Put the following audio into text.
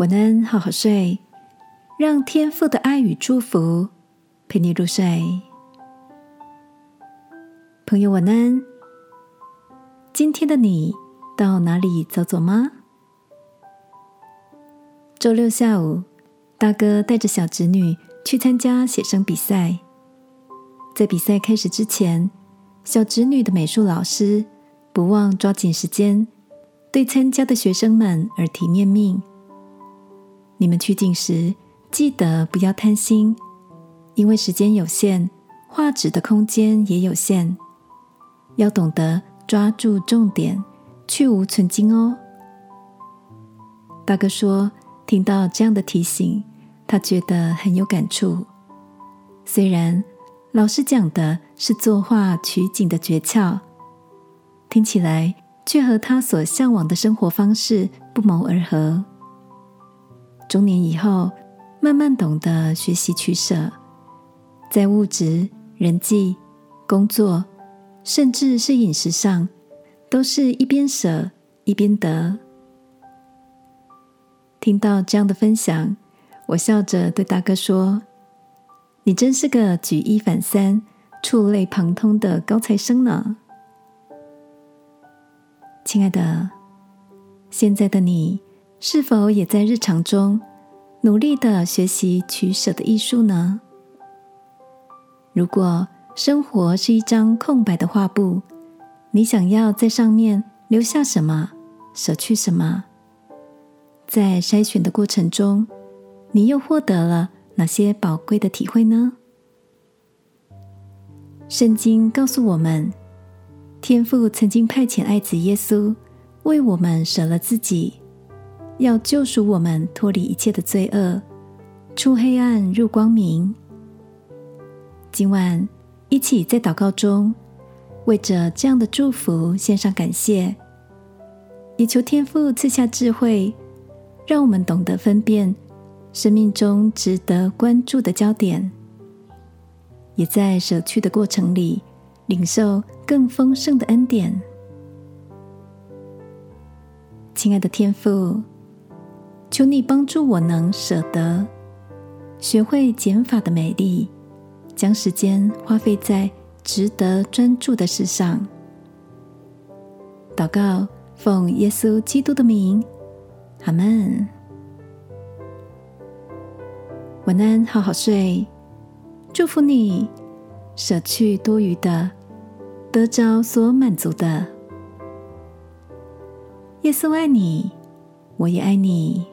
晚安，好好睡，让天父的爱与祝福陪你入睡。朋友，晚安。今天的你到哪里走走吗？周六下午，大哥带着小侄女去参加写生比赛。在比赛开始之前，小侄女的美术老师不忘抓紧时间，对参加的学生们耳提面命。你们取景时，记得不要贪心，因为时间有限，画纸的空间也有限，要懂得抓住重点，去无存精哦。大哥说，听到这样的提醒，他觉得很有感触。虽然老师讲的是作画取景的诀窍，听起来却和他所向往的生活方式不谋而合。中年以后，慢慢懂得学习取舍，在物质、人际、工作，甚至是饮食上，都是一边舍一边得。听到这样的分享，我笑着对大哥说：“你真是个举一反三、触类旁通的高材生呢。”亲爱的，现在的你。是否也在日常中努力的学习取舍的艺术呢？如果生活是一张空白的画布，你想要在上面留下什么，舍去什么？在筛选的过程中，你又获得了哪些宝贵的体会呢？圣经告诉我们，天父曾经派遣爱子耶稣为我们舍了自己。要救赎我们脱离一切的罪恶，出黑暗入光明。今晚一起在祷告中，为着这样的祝福献上感谢，也求天父赐下智慧，让我们懂得分辨生命中值得关注的焦点，也在舍去的过程里领受更丰盛的恩典。亲爱的天父。求你帮助我，能舍得学会减法的美丽，将时间花费在值得专注的事上。祷告，奉耶稣基督的名，阿门。晚安，好好睡。祝福你，舍去多余的，得着所满足的。耶稣爱你，我也爱你。